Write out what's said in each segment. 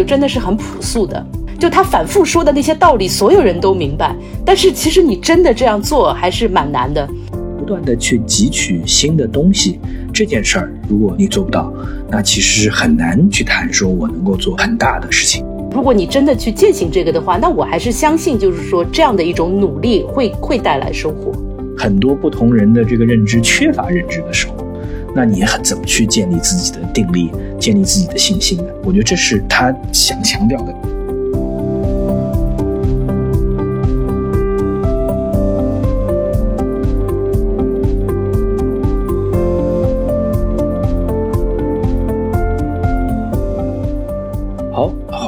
就真的是很朴素的，就他反复说的那些道理，所有人都明白。但是其实你真的这样做还是蛮难的。不断的去汲取新的东西，这件事儿如果你做不到，那其实很难去谈说我能够做很大的事情。如果你真的去践行这个的话，那我还是相信，就是说这样的一种努力会会带来收获。很多不同人的这个认知缺乏认知的时候，那你很怎么去建立自己的定力，建立自己的信心的？我觉得这是他想强调的。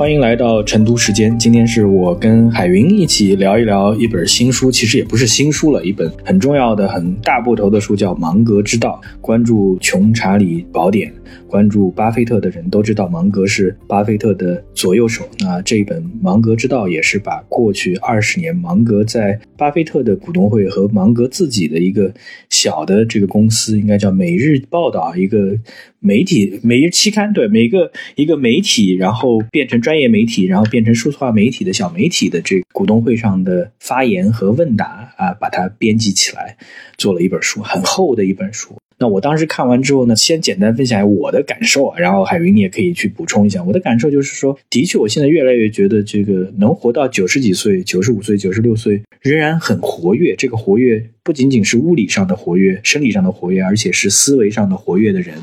欢迎来到成都时间。今天是我跟海云一起聊一聊一本新书，其实也不是新书了，一本很重要的、很大部头的书，叫《芒格之道》。关注穷查理宝典。关注巴菲特的人都知道，芒格是巴菲特的左右手。那这一本《芒格之道》也是把过去二十年芒格在巴菲特的股东会和芒格自己的一个小的这个公司，应该叫《每日报道》一个媒体、每日期刊，对每个一个媒体，然后变成专专业媒体，然后变成数字化媒体的小媒体的这个股东会上的发言和问答啊，把它编辑起来，做了一本书，很厚的一本书。那我当时看完之后呢，先简单分享一下我的感受啊，然后海云你也可以去补充一下。我的感受就是说，的确，我现在越来越觉得这个能活到九十几岁、九十五岁、九十六岁，仍然很活跃。这个活跃不仅仅是物理上的活跃、生理上的活跃，而且是思维上的活跃的人，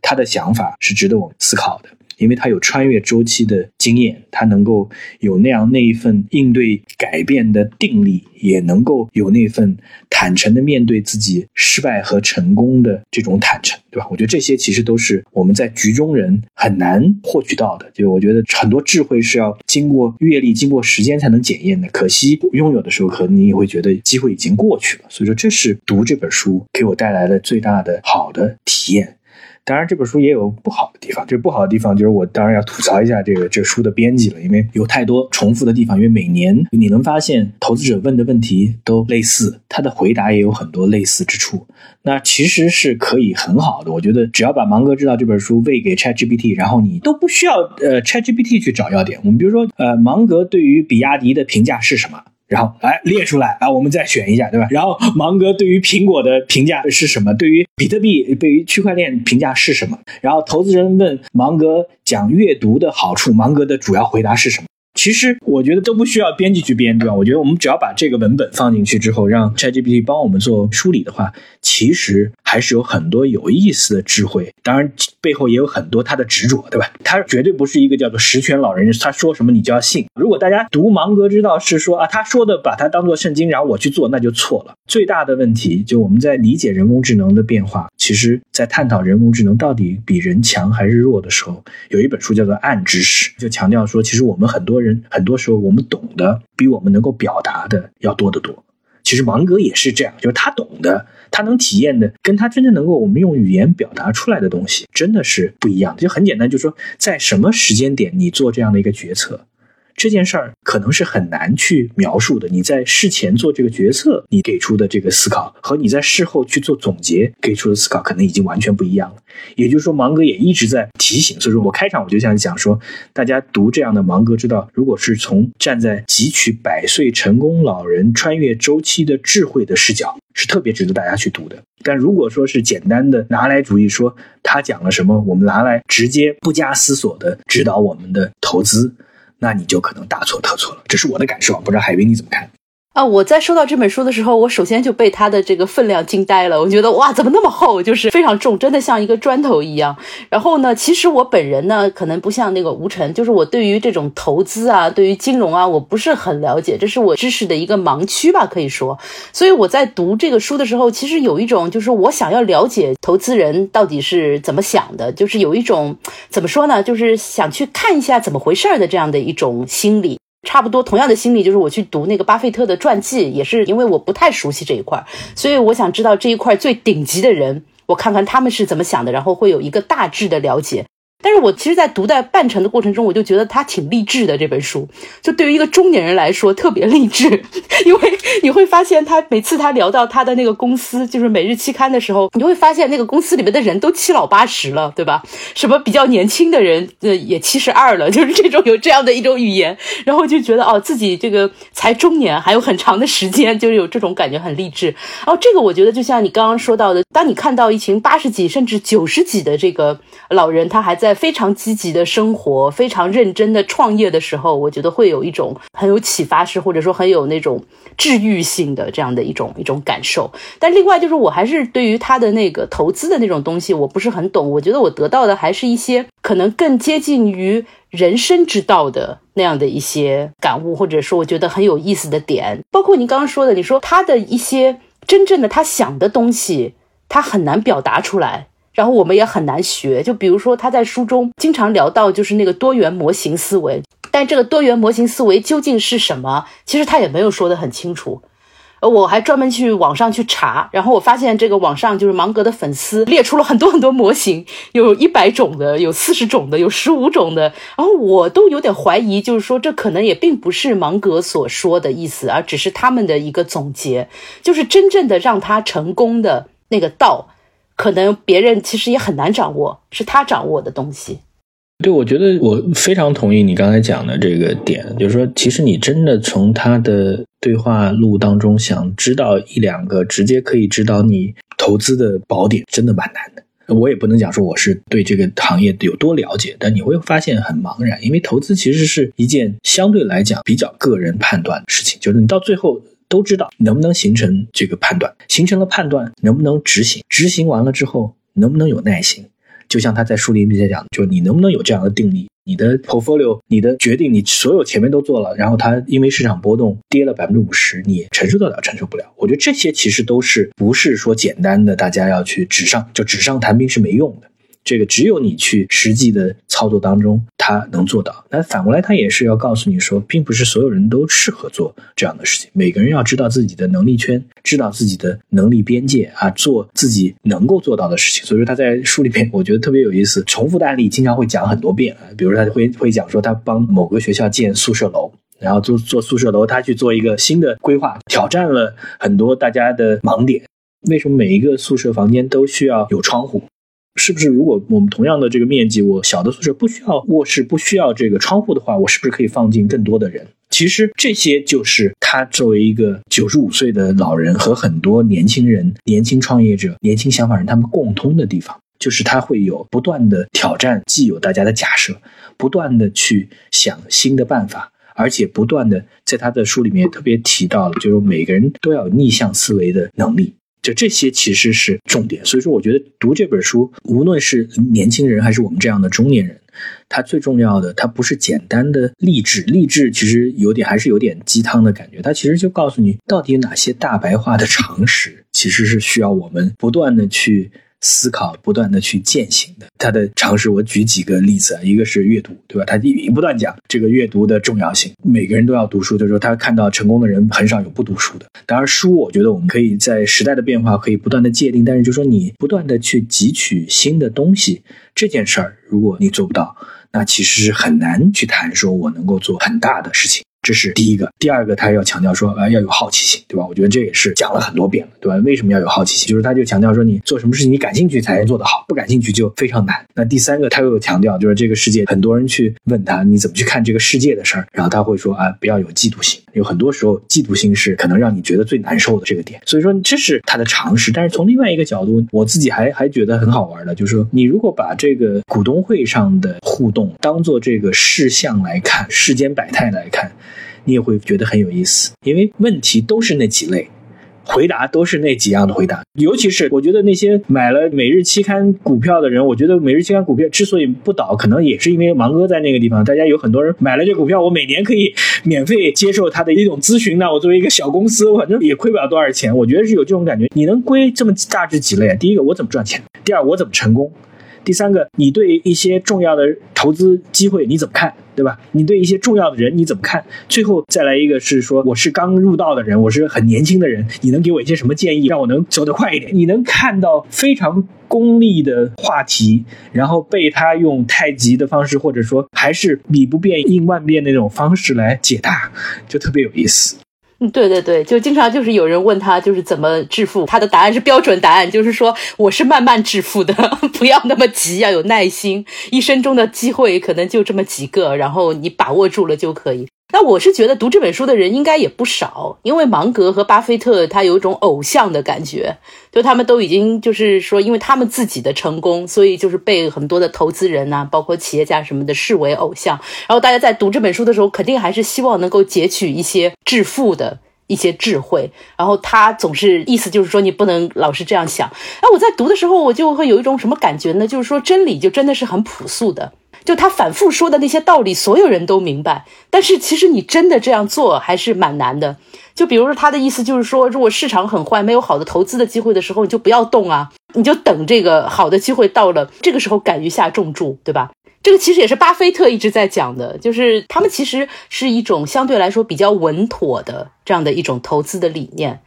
他的想法是值得我们思考的。因为他有穿越周期的经验，他能够有那样那一份应对改变的定力，也能够有那份坦诚的面对自己失败和成功的这种坦诚，对吧？我觉得这些其实都是我们在局中人很难获取到的。就我觉得很多智慧是要经过阅历、经过时间才能检验的。可惜拥有的时候，可能你也会觉得机会已经过去了。所以说，这是读这本书给我带来的最大的好的体验。当然，这本书也有不好的地方。这不好的地方就是我当然要吐槽一下这个这书的编辑了，因为有太多重复的地方。因为每年你能发现投资者问的问题都类似，他的回答也有很多类似之处。那其实是可以很好的，我觉得只要把《芒格知道》这本书喂给 ChatGPT，然后你都不需要呃 ChatGPT 去找要点。我们比如说，呃，芒格对于比亚迪的评价是什么？然后来列出来啊，我们再选一下，对吧？然后芒格对于苹果的评价是什么？对于比特币、对于区块链评价是什么？然后投资人问芒格讲阅读的好处，芒格的主要回答是什么？其实我觉得都不需要编辑去编，对吧？我觉得我们只要把这个文本放进去之后，让 ChatGPT 帮我们做梳理的话，其实还是有很多有意思的智慧。当然背后也有很多他的执着，对吧？他绝对不是一个叫做十全老人，他说什么你就要信。如果大家读芒格之道是说啊，他说的把它当做圣经，然后我去做，那就错了。最大的问题就我们在理解人工智能的变化，其实在探讨人工智能到底比人强还是弱的时候，有一本书叫做《暗知识》，就强调说，其实我们很多人很多时候我们懂的比我们能够表达的要多得多。其实芒格也是这样，就是他懂的，他能体验的，跟他真正能够我们用语言表达出来的东西，真的是不一样的。就很简单，就是说在什么时间点你做这样的一个决策。这件事儿可能是很难去描述的。你在事前做这个决策，你给出的这个思考和你在事后去做总结给出的思考，可能已经完全不一样了。也就是说，芒格也一直在提醒。所以说我开场我就想讲说，大家读这样的芒格之道，如果是从站在汲取百岁成功老人穿越周期的智慧的视角，是特别值得大家去读的。但如果说是简单的拿来主义，说他讲了什么，我们拿来直接不加思索的指导我们的投资。那你就可能大错特错了，这是我的感受，不知道海云你怎么看？啊，我在收到这本书的时候，我首先就被它的这个分量惊呆了。我觉得哇，怎么那么厚，就是非常重，真的像一个砖头一样。然后呢，其实我本人呢，可能不像那个吴晨，就是我对于这种投资啊，对于金融啊，我不是很了解，这是我知识的一个盲区吧，可以说。所以我在读这个书的时候，其实有一种就是我想要了解投资人到底是怎么想的，就是有一种怎么说呢，就是想去看一下怎么回事儿的这样的一种心理。差不多同样的心理，就是我去读那个巴菲特的传记，也是因为我不太熟悉这一块，所以我想知道这一块最顶级的人，我看看他们是怎么想的，然后会有一个大致的了解。但是我其实，在读的半程的过程中，我就觉得他挺励志的。这本书就对于一个中年人来说特别励志，因为你会发现他每次他聊到他的那个公司，就是《每日期刊》的时候，你会发现那个公司里面的人都七老八十了，对吧？什么比较年轻的人，呃，也七十二了，就是这种有这样的一种语言，然后就觉得哦，自己这个才中年，还有很长的时间，就是有这种感觉，很励志。然后这个我觉得就像你刚刚说到的，当你看到一群八十几甚至九十几的这个老人，他还在非常积极的生活，非常认真的创业的时候，我觉得会有一种很有启发式，或者说很有那种治愈性的这样的一种一种感受。但另外就是，我还是对于他的那个投资的那种东西，我不是很懂。我觉得我得到的还是一些可能更接近于人生之道的那样的一些感悟，或者说我觉得很有意思的点。包括您刚刚说的，你说他的一些真正的他想的东西，他很难表达出来。然后我们也很难学，就比如说他在书中经常聊到就是那个多元模型思维，但这个多元模型思维究竟是什么？其实他也没有说得很清楚。我还专门去网上去查，然后我发现这个网上就是芒格的粉丝列出了很多很多模型，有一百种的，有四十种的，有十五种的。然后我都有点怀疑，就是说这可能也并不是芒格所说的意思，而只是他们的一个总结，就是真正的让他成功的那个道。可能别人其实也很难掌握，是他掌握的东西。对，我觉得我非常同意你刚才讲的这个点，就是说，其实你真的从他的对话录当中想知道一两个直接可以指导你投资的宝典，真的蛮难的。我也不能讲说我是对这个行业有多了解，但你会发现很茫然，因为投资其实是一件相对来讲比较个人判断的事情，就是你到最后。都知道能不能形成这个判断，形成了判断能不能执行，执行完了之后能不能有耐心？就像他在书里面讲，就你能不能有这样的定力？你的 portfolio，你的决定，你所有前面都做了，然后它因为市场波动跌了百分之五十，你承受得了承受不了？我觉得这些其实都是不是说简单的，大家要去纸上就纸上谈兵是没用的。这个只有你去实际的操作当中，他能做到。那反过来，他也是要告诉你说，并不是所有人都适合做这样的事情。每个人要知道自己的能力圈，知道自己的能力边界啊，做自己能够做到的事情。所以说他在书里面，我觉得特别有意思，重复的案例经常会讲很多遍啊。比如他会会讲说，他帮某个学校建宿舍楼，然后做做宿舍楼，他去做一个新的规划，挑战了很多大家的盲点。为什么每一个宿舍房间都需要有窗户？是不是如果我们同样的这个面积，我小的宿舍不需要卧室，不需要这个窗户的话，我是不是可以放进更多的人？其实这些就是他作为一个九十五岁的老人和很多年轻人、年轻创业者、年轻想法人他们共通的地方，就是他会有不断的挑战既有大家的假设，不断的去想新的办法，而且不断的在他的书里面特别提到了，就是每个人都要逆向思维的能力。就这些其实是重点，所以说我觉得读这本书，无论是年轻人还是我们这样的中年人，它最重要的，它不是简单的励志，励志其实有点还是有点鸡汤的感觉，它其实就告诉你到底有哪些大白话的常识，其实是需要我们不断的去。思考不断的去践行的，他的常识我举几个例子啊，一个是阅读，对吧？他一不断讲这个阅读的重要性，每个人都要读书，就是说他看到成功的人很少有不读书的。当然，书我觉得我们可以在时代的变化可以不断的界定，但是就说你不断的去汲取新的东西这件事儿，如果你做不到，那其实是很难去谈说我能够做很大的事情。这是第一个，第二个，他要强调说，啊，要有好奇心，对吧？我觉得这也是讲了很多遍了，对吧？为什么要有好奇心？就是他就强调说，你做什么事情，你感兴趣才能做得好，不感兴趣就非常难。那第三个，他又强调，就是这个世界，很多人去问他，你怎么去看这个世界的事儿？然后他会说，啊，不要有嫉妒心。有很多时候，嫉妒心是可能让你觉得最难受的这个点。所以说，这是他的常识。但是从另外一个角度，我自己还还觉得很好玩的，就是说，你如果把这个股东会上的互动当做这个事项来看，世间百态来看。你也会觉得很有意思，因为问题都是那几类，回答都是那几样的回答。尤其是我觉得那些买了每日期刊股票的人，我觉得每日期刊股票之所以不倒，可能也是因为芒哥在那个地方。大家有很多人买了这股票，我每年可以免费接受他的一种咨询。那我作为一个小公司，反正也亏不了多少钱。我觉得是有这种感觉。你能归这么大致几类？第一个，我怎么赚钱？第二，我怎么成功？第三个，你对一些重要的投资机会你怎么看，对吧？你对一些重要的人你怎么看？最后再来一个是说，我是刚入道的人，我是很年轻的人，你能给我一些什么建议，让我能走得快一点？你能看到非常功利的话题，然后被他用太极的方式，或者说还是米不变应万变的那种方式来解答，就特别有意思。对对对，就经常就是有人问他就是怎么致富，他的答案是标准答案，就是说我是慢慢致富的，不要那么急，要有耐心，一生中的机会可能就这么几个，然后你把握住了就可以。那我是觉得读这本书的人应该也不少，因为芒格和巴菲特他有一种偶像的感觉，就他们都已经就是说，因为他们自己的成功，所以就是被很多的投资人呐，包括企业家什么的视为偶像。然后大家在读这本书的时候，肯定还是希望能够截取一些致富的一些智慧。然后他总是意思就是说，你不能老是这样想。那我在读的时候，我就会有一种什么感觉呢？就是说真理就真的是很朴素的。就他反复说的那些道理，所有人都明白。但是其实你真的这样做还是蛮难的。就比如说他的意思就是说，如果市场很坏，没有好的投资的机会的时候，你就不要动啊，你就等这个好的机会到了，这个时候敢于下重注，对吧？这个其实也是巴菲特一直在讲的，就是他们其实是一种相对来说比较稳妥的这样的一种投资的理念。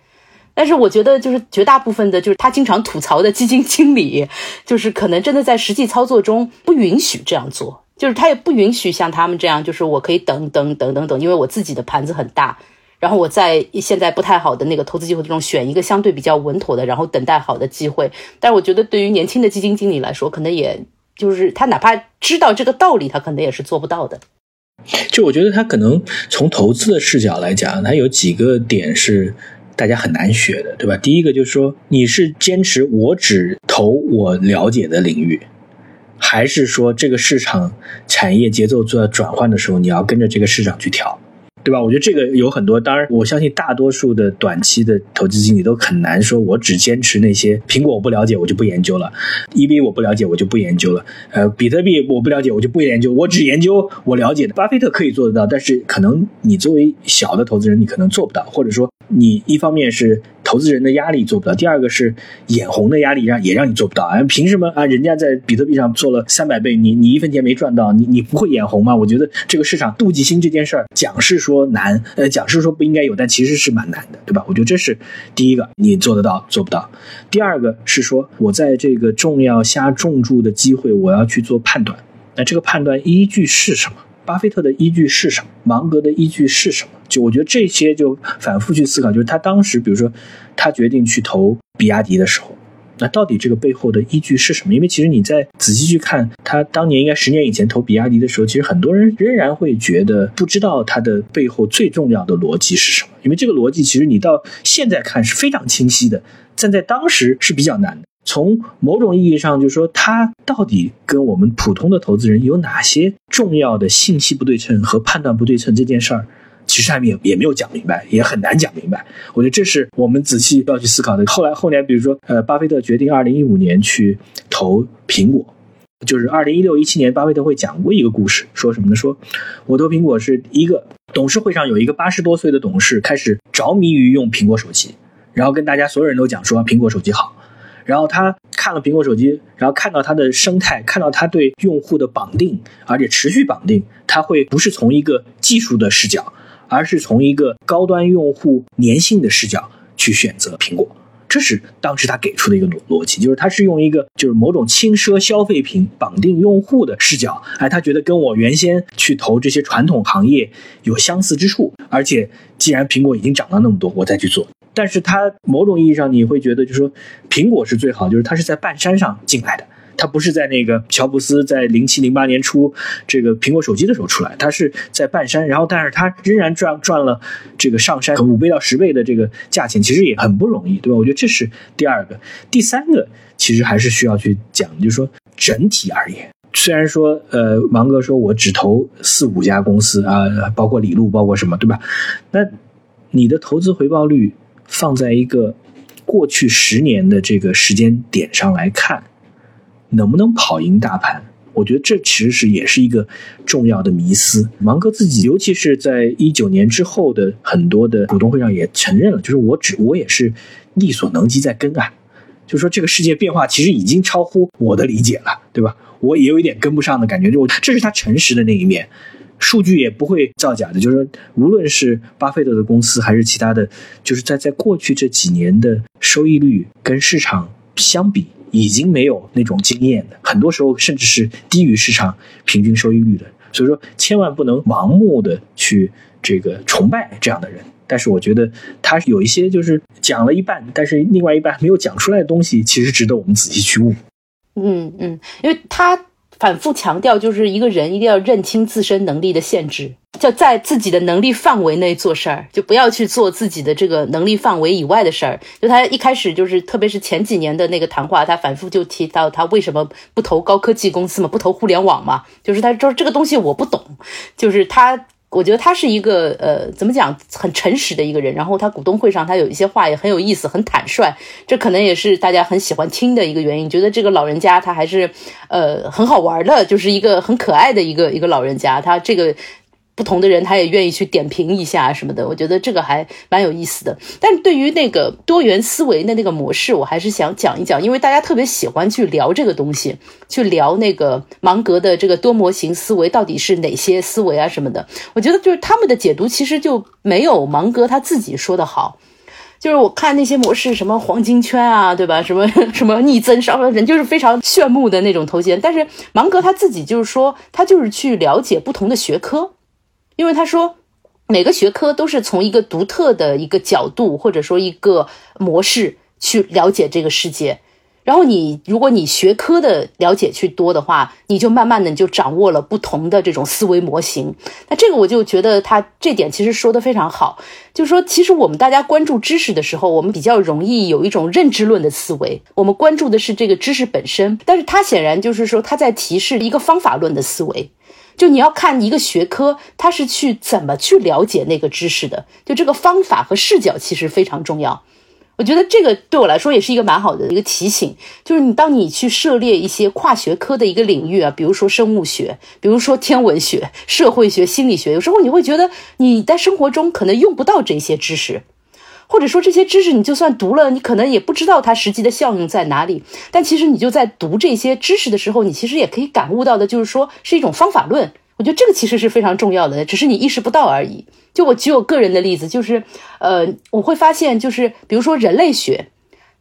但是我觉得，就是绝大部分的，就是他经常吐槽的基金经理，就是可能真的在实际操作中不允许这样做，就是他也不允许像他们这样，就是我可以等等等等等，因为我自己的盘子很大，然后我在现在不太好的那个投资机会中选一个相对比较稳妥的，然后等待好的机会。但是我觉得，对于年轻的基金经理来说，可能也就是他哪怕知道这个道理，他可能也是做不到的。就我觉得他可能从投资的视角来讲，他有几个点是。大家很难学的，对吧？第一个就是说，你是坚持我只投我了解的领域，还是说这个市场产业节奏做转换的时候，你要跟着这个市场去调？对吧？我觉得这个有很多，当然我相信大多数的短期的投资经理都很难说，我只坚持那些苹果我不了解我就不研究了，EB 我不了解我就不研究了，呃，比特币我不了解我就不研究，我只研究我了解的。巴菲特可以做得到，但是可能你作为小的投资人，你可能做不到，或者说你一方面是。投资人的压力做不到，第二个是眼红的压力让也让你做不到啊！凭什么啊？人家在比特币上做了三百倍，你你一分钱没赚到，你你不会眼红吗？我觉得这个市场妒忌心这件事儿，讲是说难，呃，讲是说不应该有，但其实是蛮难的，对吧？我觉得这是第一个，你做得到做不到。第二个是说我在这个重要下重注的机会，我要去做判断，那这个判断依据是什么？巴菲特的依据是什么？芒格的依据是什么？就我觉得这些就反复去思考，就是他当时，比如说他决定去投比亚迪的时候，那到底这个背后的依据是什么？因为其实你在仔细去看他当年应该十年以前投比亚迪的时候，其实很多人仍然会觉得不知道他的背后最重要的逻辑是什么。因为这个逻辑其实你到现在看是非常清晰的，站在当时是比较难的。从某种意义上，就是说，他到底跟我们普通的投资人有哪些重要的信息不对称和判断不对称这件事儿，其实还没也也没有讲明白，也很难讲明白。我觉得这是我们仔细要去思考的。后来后年，比如说，呃，巴菲特决定二零一五年去投苹果，就是二零一六一七年，巴菲特会讲过一个故事，说什么呢？说我投苹果是一个董事会上有一个八十多岁的董事开始着迷于用苹果手机，然后跟大家所有人都讲说苹果手机好。然后他看了苹果手机，然后看到它的生态，看到它对用户的绑定，而且持续绑定，他会不是从一个技术的视角，而是从一个高端用户粘性的视角去选择苹果。这是当时他给出的一个逻逻辑，就是他是用一个就是某种轻奢消费品绑定用户的视角，哎，他觉得跟我原先去投这些传统行业有相似之处，而且既然苹果已经涨了那么多，我再去做。但是它某种意义上你会觉得，就是说苹果是最好，就是它是在半山上进来的，它不是在那个乔布斯在零七零八年初这个苹果手机的时候出来，它是在半山，然后但是它仍然赚赚了这个上山五倍到十倍的这个价钱，其实也很不容易，对吧？我觉得这是第二个，第三个其实还是需要去讲，就是说整体而言，虽然说呃芒哥说我只投四五家公司啊，包括李路，包括什么，对吧？那你的投资回报率？放在一个过去十年的这个时间点上来看，能不能跑赢大盘？我觉得这其实是也是一个重要的迷思。芒格自己，尤其是在一九年之后的很多的股东会上也承认了，就是我只我也是力所能及在跟啊。就说这个世界变化其实已经超乎我的理解了，对吧？我也有一点跟不上的感觉，就这是他诚实的那一面，数据也不会造假的。就是说，无论是巴菲特的公司还是其他的，就是在在过去这几年的收益率跟市场相比，已经没有那种经验的，很多时候甚至是低于市场平均收益率的。所以说，千万不能盲目的去这个崇拜这样的人。但是我觉得他有一些就是讲了一半，但是另外一半没有讲出来的东西，其实值得我们仔细去悟。嗯嗯，因为他反复强调，就是一个人一定要认清自身能力的限制，就在自己的能力范围内做事儿，就不要去做自己的这个能力范围以外的事儿。就他一开始就是，特别是前几年的那个谈话，他反复就提到他为什么不投高科技公司嘛，不投互联网嘛，就是他说这个东西我不懂，就是他。我觉得他是一个呃，怎么讲，很诚实的一个人。然后他股东会上，他有一些话也很有意思，很坦率。这可能也是大家很喜欢听的一个原因。觉得这个老人家他还是呃很好玩的，就是一个很可爱的一个一个老人家。他这个。不同的人，他也愿意去点评一下什么的，我觉得这个还蛮有意思的。但对于那个多元思维的那个模式，我还是想讲一讲，因为大家特别喜欢去聊这个东西，去聊那个芒格的这个多模型思维到底是哪些思维啊什么的。我觉得就是他们的解读其实就没有芒格他自己说的好。就是我看那些模式，什么黄金圈啊，对吧？什么 什么逆增烧人，就是非常炫目的那种头衔。但是芒格他自己就是说，他就是去了解不同的学科。因为他说，每个学科都是从一个独特的一个角度或者说一个模式去了解这个世界，然后你如果你学科的了解去多的话，你就慢慢的你就掌握了不同的这种思维模型。那这个我就觉得他这点其实说的非常好，就是说其实我们大家关注知识的时候，我们比较容易有一种认知论的思维，我们关注的是这个知识本身，但是他显然就是说他在提示一个方法论的思维。就你要看一个学科，它是去怎么去了解那个知识的，就这个方法和视角其实非常重要。我觉得这个对我来说也是一个蛮好的一个提醒，就是你当你去涉猎一些跨学科的一个领域啊，比如说生物学，比如说天文学、社会学、心理学，有时候你会觉得你在生活中可能用不到这些知识。或者说这些知识，你就算读了，你可能也不知道它实际的效用在哪里。但其实你就在读这些知识的时候，你其实也可以感悟到的，就是说是一种方法论。我觉得这个其实是非常重要的，只是你意识不到而已。就我举我个人的例子，就是呃，我会发现，就是比如说人类学，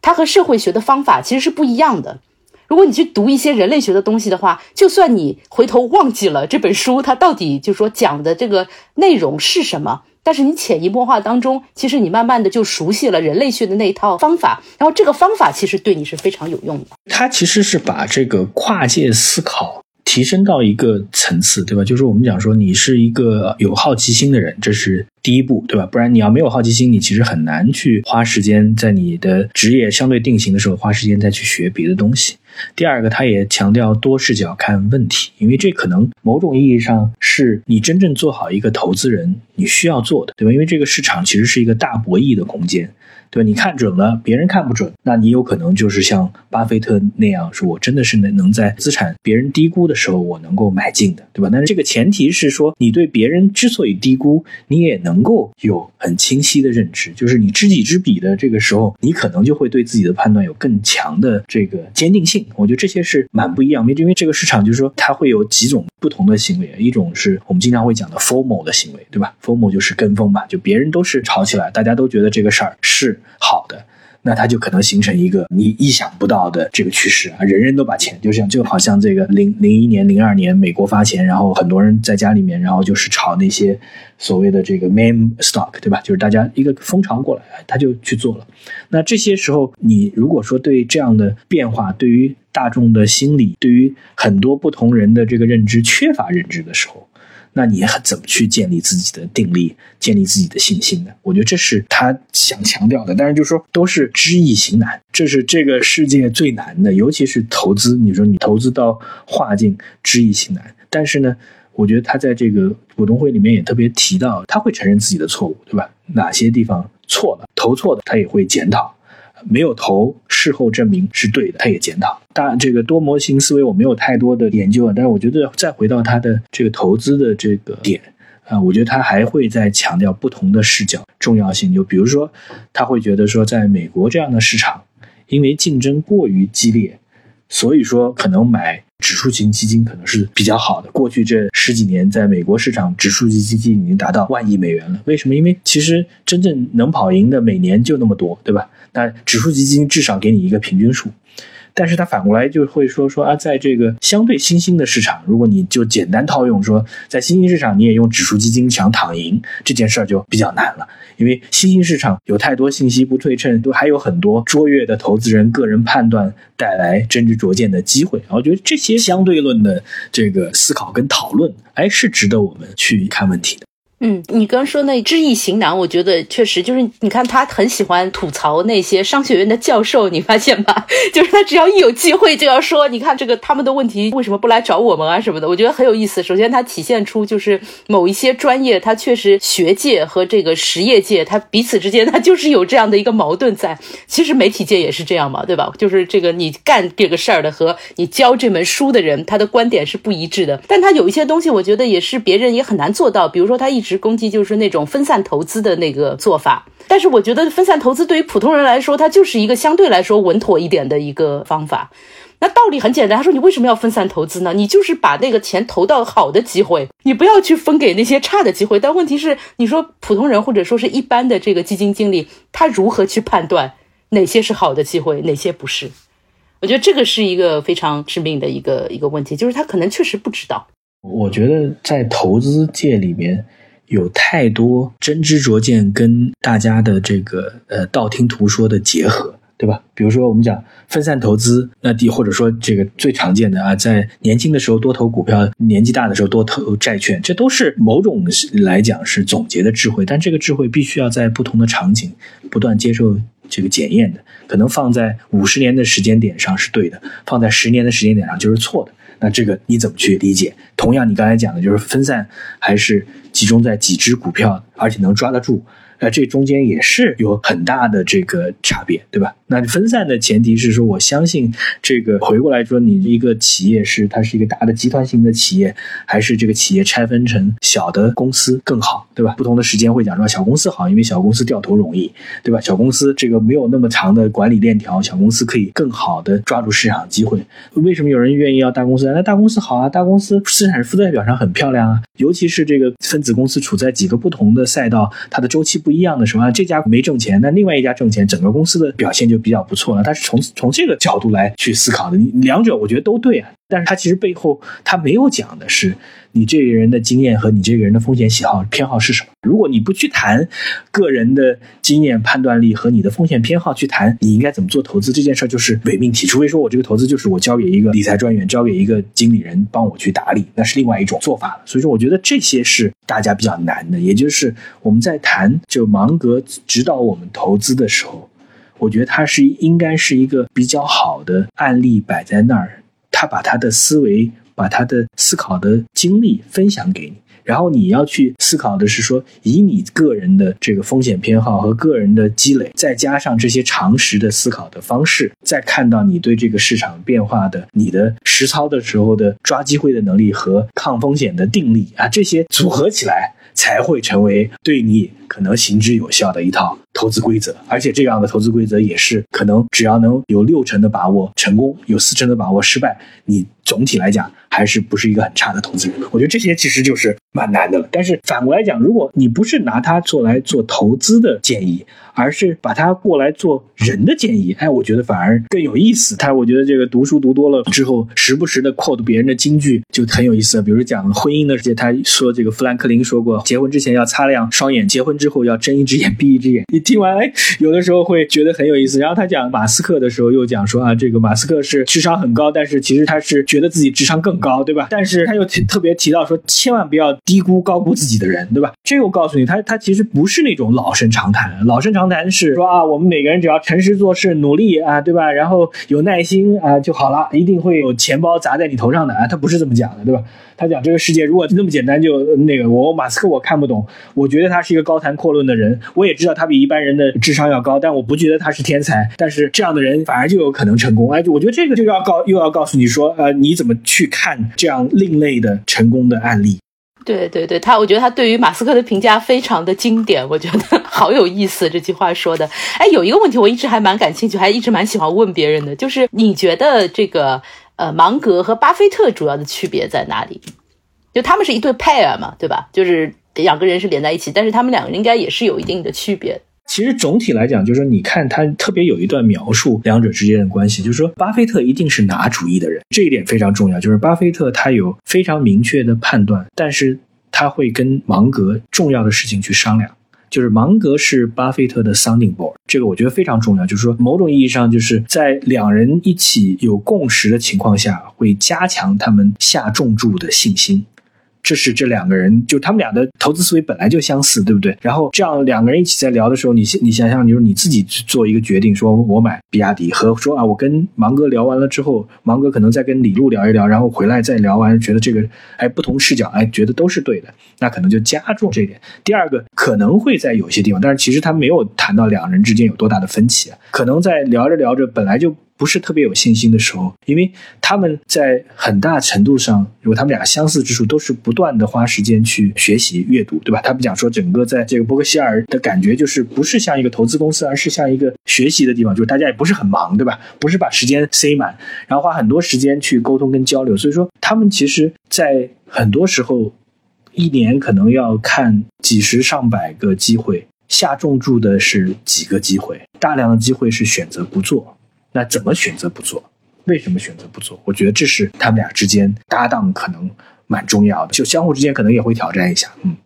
它和社会学的方法其实是不一样的。如果你去读一些人类学的东西的话，就算你回头忘记了这本书它到底就是说讲的这个内容是什么。但是你潜移默化当中，其实你慢慢的就熟悉了人类学的那一套方法，然后这个方法其实对你是非常有用的。它其实是把这个跨界思考提升到一个层次，对吧？就是我们讲说你是一个有好奇心的人，这是第一步，对吧？不然你要没有好奇心，你其实很难去花时间在你的职业相对定型的时候花时间再去学别的东西。第二个，他也强调多视角看问题，因为这可能某种意义上是你真正做好一个投资人你需要做的，对吧？因为这个市场其实是一个大博弈的空间。对？你看准了，别人看不准，那你有可能就是像巴菲特那样，说我真的是能能在资产别人低估的时候，我能够买进的，对吧？但是这个前提是说，你对别人之所以低估，你也能够有很清晰的认知，就是你知己知彼的这个时候，你可能就会对自己的判断有更强的这个坚定性。我觉得这些是蛮不一样，因为这个市场就是说它会有几种不同的行为，一种是我们经常会讲的 formal 的行为，对吧？formal 就是跟风嘛，就别人都是炒起来，大家都觉得这个事儿是。好的，那它就可能形成一个你意想不到的这个趋势啊！人人都把钱，就像就好像这个零零一年、零二年美国发钱，然后很多人在家里面，然后就是炒那些所谓的这个 meme stock，对吧？就是大家一个风潮过来，他就去做了。那这些时候，你如果说对这样的变化，对于大众的心理，对于很多不同人的这个认知缺乏认知的时候，那你怎么去建立自己的定力，建立自己的信心呢？我觉得这是他想强调的。但是就是说，都是知易行难，这是这个世界最难的，尤其是投资。你说你投资到画境，知易行难。但是呢，我觉得他在这个股东会里面也特别提到，他会承认自己的错误，对吧？哪些地方错了，投错的，他也会检讨。没有投，事后证明是对的，他也检讨。当然这个多模型思维我没有太多的研究啊，但是我觉得再回到他的这个投资的这个点啊，我觉得他还会再强调不同的视角重要性。就比如说，他会觉得说，在美国这样的市场，因为竞争过于激烈，所以说可能买指数型基金可能是比较好的。过去这十几年，在美国市场，指数型基金已经达到万亿美元了。为什么？因为其实真正能跑赢的每年就那么多，对吧？那指数基金至少给你一个平均数。但是他反过来就会说说啊，在这个相对新兴的市场，如果你就简单套用说，在新兴市场你也用指数基金想躺赢这件事儿就比较难了，因为新兴市场有太多信息不对称，都还有很多卓越的投资人个人判断带来真知灼见的机会。我觉得这些相对论的这个思考跟讨论，哎，是值得我们去看问题的。嗯，你刚说那知易行难，我觉得确实就是，你看他很喜欢吐槽那些商学院的教授，你发现吗？就是他只要一有机会就要说，你看这个他们的问题为什么不来找我们啊什么的，我觉得很有意思。首先，它体现出就是某一些专业，它确实学界和这个实业界，它彼此之间它就是有这样的一个矛盾在。其实媒体界也是这样嘛，对吧？就是这个你干这个事儿的和你教这门书的人，他的观点是不一致的。但他有一些东西，我觉得也是别人也很难做到，比如说他一直。攻击就是那种分散投资的那个做法，但是我觉得分散投资对于普通人来说，它就是一个相对来说稳妥一点的一个方法。那道理很简单，他说你为什么要分散投资呢？你就是把那个钱投到好的机会，你不要去分给那些差的机会。但问题是，你说普通人或者说是一般的这个基金经理，他如何去判断哪些是好的机会，哪些不是？我觉得这个是一个非常致命的一个一个问题，就是他可能确实不知道。我觉得在投资界里面。有太多真知灼见跟大家的这个呃道听途说的结合，对吧？比如说我们讲分散投资，那第或者说这个最常见的啊，在年轻的时候多投股票，年纪大的时候多投债券，这都是某种来讲是总结的智慧。但这个智慧必须要在不同的场景不断接受这个检验的，可能放在五十年的时间点上是对的，放在十年的时间点上就是错的。那这个你怎么去理解？同样，你刚才讲的就是分散还是？集中在几只股票，而且能抓得住。那这中间也是有很大的这个差别，对吧？那分散的前提是说，我相信这个回过来说，你一个企业是它是一个大的集团型的企业，还是这个企业拆分成小的公司更好，对吧？不同的时间会讲说小公司好，因为小公司掉头容易，对吧？小公司这个没有那么长的管理链条，小公司可以更好的抓住市场机会。为什么有人愿意要大公司？那大公司好啊，大公司资产负债表上很漂亮啊，尤其是这个分子公司处在几个不同的赛道，它的周期不。一样的什么，这家没挣钱，那另外一家挣钱，整个公司的表现就比较不错了。但是从从这个角度来去思考的，两者我觉得都对啊。但是他其实背后他没有讲的是，你这个人的经验和你这个人的风险喜好偏好是什么。如果你不去谈个人的经验判断力和你的风险偏好，去谈你应该怎么做投资这件事儿，就是伪命题。除非说我这个投资就是我交给一个理财专员，交给一个经理人帮我去打理，那是另外一种做法了。所以说，我觉得这些是大家比较难的。也就是我们在谈就芒格指导我们投资的时候，我觉得他是应该是一个比较好的案例摆在那儿。他把他的思维，把他的思考的经历分享给你，然后你要去思考的是说，以你个人的这个风险偏好和个人的积累，再加上这些常识的思考的方式，再看到你对这个市场变化的你的实操的时候的抓机会的能力和抗风险的定力啊，这些组合起来。才会成为对你可能行之有效的一套投资规则，而且这样的投资规则也是可能只要能有六成的把握成功，有四成的把握失败，你总体来讲还是不是一个很差的投资人。我觉得这些其实就是蛮难的了。但是反过来讲，如果你不是拿它做来做投资的建议，而是把它过来做人的建议，哎，我觉得反而更有意思。他我觉得这个读书读多了之后，时不时的 quote 别人的金句就很有意思。比如讲婚姻的这些，他说这个富兰克林说过，结婚之前要擦亮双眼，结婚之后要睁一只眼闭一只眼。你听完，哎，有的时候会觉得很有意思。然后他讲马斯克的时候，又讲说啊，这个马斯克是智商很高，但是其实他是觉得自己智商更高，对吧？但是他又特别提到说，千万不要低估高估自己的人，对吧？这又告诉你，他他其实不是那种老生常谈，老生。常谈是说啊，我们每个人只要诚实做事、努力啊，对吧？然后有耐心啊就好了，一定会有钱包砸在你头上的啊。他不是这么讲的，对吧？他讲这个世界如果那么简单，就那个我马斯克我看不懂，我觉得他是一个高谈阔论的人，我也知道他比一般人的智商要高，但我不觉得他是天才。但是这样的人反而就有可能成功。哎，我觉得这个就要告又要告诉你说，呃，你怎么去看这样另类的成功的案例？对对对，他我觉得他对于马斯克的评价非常的经典，我觉得好有意思这句话说的。哎，有一个问题我一直还蛮感兴趣，还一直蛮喜欢问别人的，就是你觉得这个呃芒格和巴菲特主要的区别在哪里？就他们是一对 pair 嘛，对吧？就是两个人是连在一起，但是他们两个人应该也是有一定的区别。其实总体来讲，就是说，你看他特别有一段描述两者之间的关系，就是说，巴菲特一定是拿主意的人，这一点非常重要。就是巴菲特他有非常明确的判断，但是他会跟芒格重要的事情去商量。就是芒格是巴菲特的 sounding board，这个我觉得非常重要。就是说，某种意义上，就是在两人一起有共识的情况下，会加强他们下重注的信心。这是这两个人，就他们俩的投资思维本来就相似，对不对？然后这样两个人一起在聊的时候，你你想想，就是你自己去做一个决定，说我买比亚迪，和说啊，我跟芒哥聊完了之后，芒哥可能再跟李璐聊一聊，然后回来再聊完，觉得这个哎不同视角，哎觉得都是对的，那可能就加重这一点。第二个可能会在有些地方，但是其实他没有谈到两人之间有多大的分歧，可能在聊着聊着本来就。不是特别有信心的时候，因为他们在很大程度上，如果他们俩相似之处，都是不断的花时间去学习阅读，对吧？他们讲说，整个在这个伯克希尔的感觉就是不是像一个投资公司，而是像一个学习的地方，就是大家也不是很忙，对吧？不是把时间塞满，然后花很多时间去沟通跟交流。所以说，他们其实，在很多时候，一年可能要看几十上百个机会，下重注的是几个机会，大量的机会是选择不做。那怎么选择不做？为什么选择不做？我觉得这是他们俩之间搭档可能蛮重要的，就相互之间可能也会挑战一下。嗯，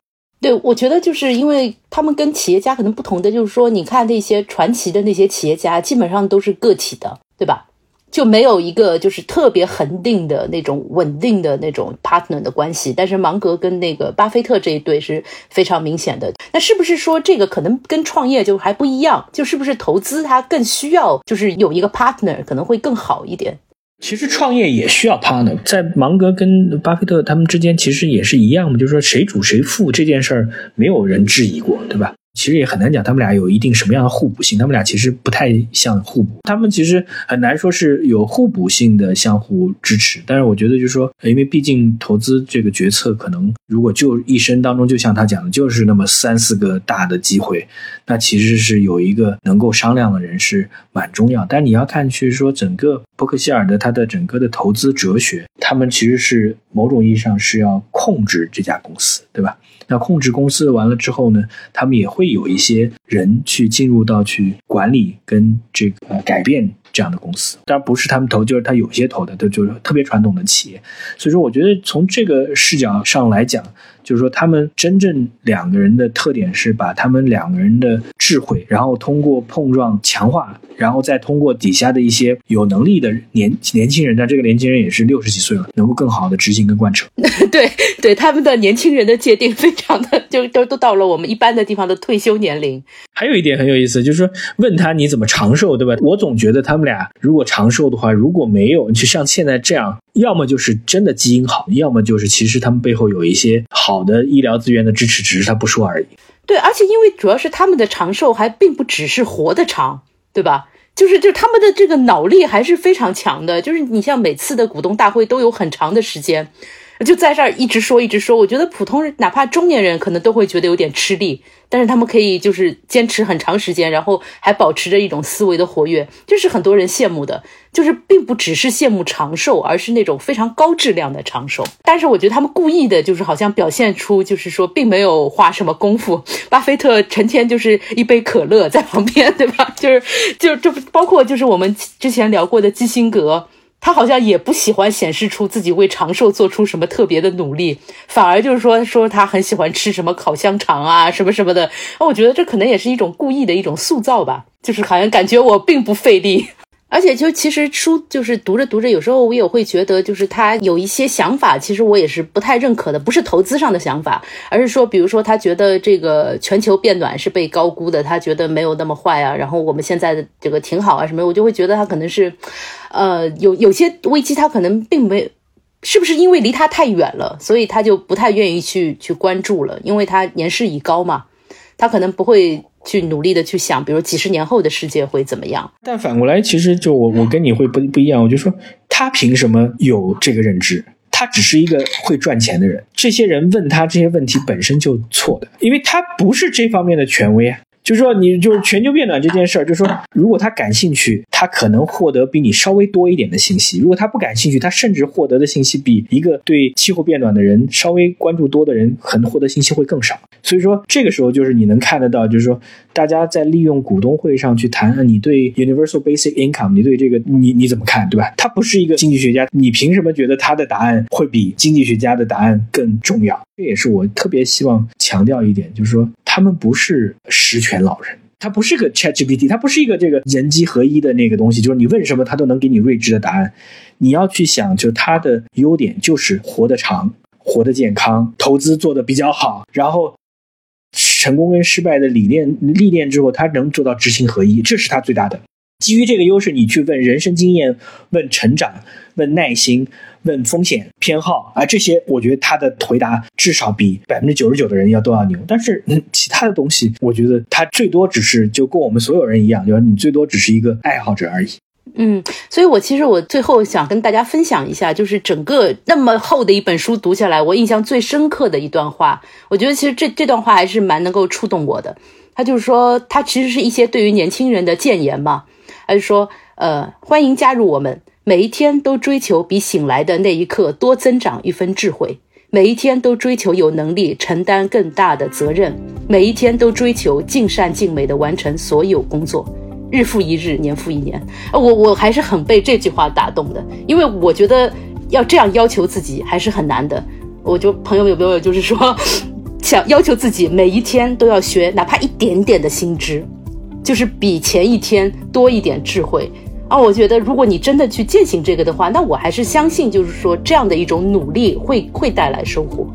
对，我觉得就是因为他们跟企业家可能不同的，就是说，你看那些传奇的那些企业家，基本上都是个体的，对吧？就没有一个就是特别恒定的那种稳定的那种 partner 的关系，但是芒格跟那个巴菲特这一对是非常明显的。那是不是说这个可能跟创业就还不一样？就是不是投资它更需要就是有一个 partner 可能会更好一点？其实创业也需要 partner，在芒格跟巴菲特他们之间其实也是一样的，就是说谁主谁负这件事儿没有人质疑过，对吧？其实也很难讲，他们俩有一定什么样的互补性？他们俩其实不太像互补，他们其实很难说是有互补性的相互支持。但是我觉得，就是说，因为毕竟投资这个决策，可能如果就一生当中，就像他讲的，就是那么三四个大的机会，那其实是有一个能够商量的人是蛮重要。但你要看，去说整个伯克希尔的他的整个的投资哲学，他们其实是某种意义上是要控制这家公司，对吧？那控制公司完了之后呢，他们也会有一些人去进入到去管理跟这个改变这样的公司，当然不是他们投，就是他有些投的都就是特别传统的企业。所以说，我觉得从这个视角上来讲。就是说，他们真正两个人的特点是把他们两个人的智慧，然后通过碰撞强化，然后再通过底下的一些有能力的年年轻人，但这个年轻人也是六十几岁了，能够更好的执行跟贯彻。对对，他们的年轻人的界定非常的，就都都到了我们一般的地方的退休年龄。还有一点很有意思，就是说问他你怎么长寿，对吧？我总觉得他他们俩如果长寿的话，如果没有就像现在这样。要么就是真的基因好，要么就是其实他们背后有一些好的医疗资源的支持，只是他不说而已。对，而且因为主要是他们的长寿还并不只是活得长，对吧？就是就是他们的这个脑力还是非常强的。就是你像每次的股东大会都有很长的时间，就在这儿一直说一直说。我觉得普通人哪怕中年人可能都会觉得有点吃力。但是他们可以就是坚持很长时间，然后还保持着一种思维的活跃，这是很多人羡慕的。就是并不只是羡慕长寿，而是那种非常高质量的长寿。但是我觉得他们故意的，就是好像表现出就是说并没有花什么功夫。巴菲特成天就是一杯可乐在旁边，对吧？就是就这不包括就是我们之前聊过的基辛格。他好像也不喜欢显示出自己为长寿做出什么特别的努力，反而就是说说他很喜欢吃什么烤香肠啊什么什么的。我觉得这可能也是一种故意的一种塑造吧，就是好像感觉我并不费力。而且就其实书就是读着读着，有时候我也会觉得，就是他有一些想法，其实我也是不太认可的。不是投资上的想法，而是说，比如说他觉得这个全球变暖是被高估的，他觉得没有那么坏啊。然后我们现在的这个挺好啊什么，我就会觉得他可能是，呃，有有些危机他可能并没，是不是因为离他太远了，所以他就不太愿意去去关注了，因为他年事已高嘛，他可能不会。去努力的去想，比如几十年后的世界会怎么样？但反过来，其实就我我跟你会不不一样，我就说他凭什么有这个认知？他只是一个会赚钱的人。这些人问他这些问题本身就错的，因为他不是这方面的权威啊。就是说，你就是全球变暖这件事儿，就是说，如果他感兴趣，他可能获得比你稍微多一点的信息；如果他不感兴趣，他甚至获得的信息比一个对气候变暖的人稍微关注多的人，可能获得信息会更少。所以说，这个时候就是你能看得到，就是说，大家在利用股东会上去谈，你对 universal basic income，你对这个你你怎么看，对吧？他不是一个经济学家，你凭什么觉得他的答案会比经济学家的答案更重要？这也是我特别希望强调一点，就是说。他们不是十全老人，他不是个 ChatGPT，他不是一个这个人机合一的那个东西，就是你问什么他都能给你睿智的答案。你要去想，就他的优点就是活得长、活得健康、投资做得比较好，然后成功跟失败的理念历练之后，他能做到知行合一，这是他最大的。基于这个优势，你去问人生经验、问成长、问耐心。问风险偏好啊，这些我觉得他的回答至少比百分之九十九的人要都要牛。但是嗯其他的东西，我觉得他最多只是就跟我们所有人一样，就是你最多只是一个爱好者而已。嗯，所以我其实我最后想跟大家分享一下，就是整个那么厚的一本书读下来，我印象最深刻的一段话。我觉得其实这这段话还是蛮能够触动我的。他就是说，他其实是一些对于年轻人的谏言嘛。他就说，呃，欢迎加入我们。每一天都追求比醒来的那一刻多增长一分智慧，每一天都追求有能力承担更大的责任，每一天都追求尽善尽美的完成所有工作，日复一日，年复一年。我我还是很被这句话打动的，因为我觉得要这样要求自己还是很难的。我就朋友有没有就是说，想要求自己每一天都要学哪怕一点点的新知，就是比前一天多一点智慧。啊，我觉得如果你真的去践行这个的话，那我还是相信，就是说这样的一种努力会会带来收获。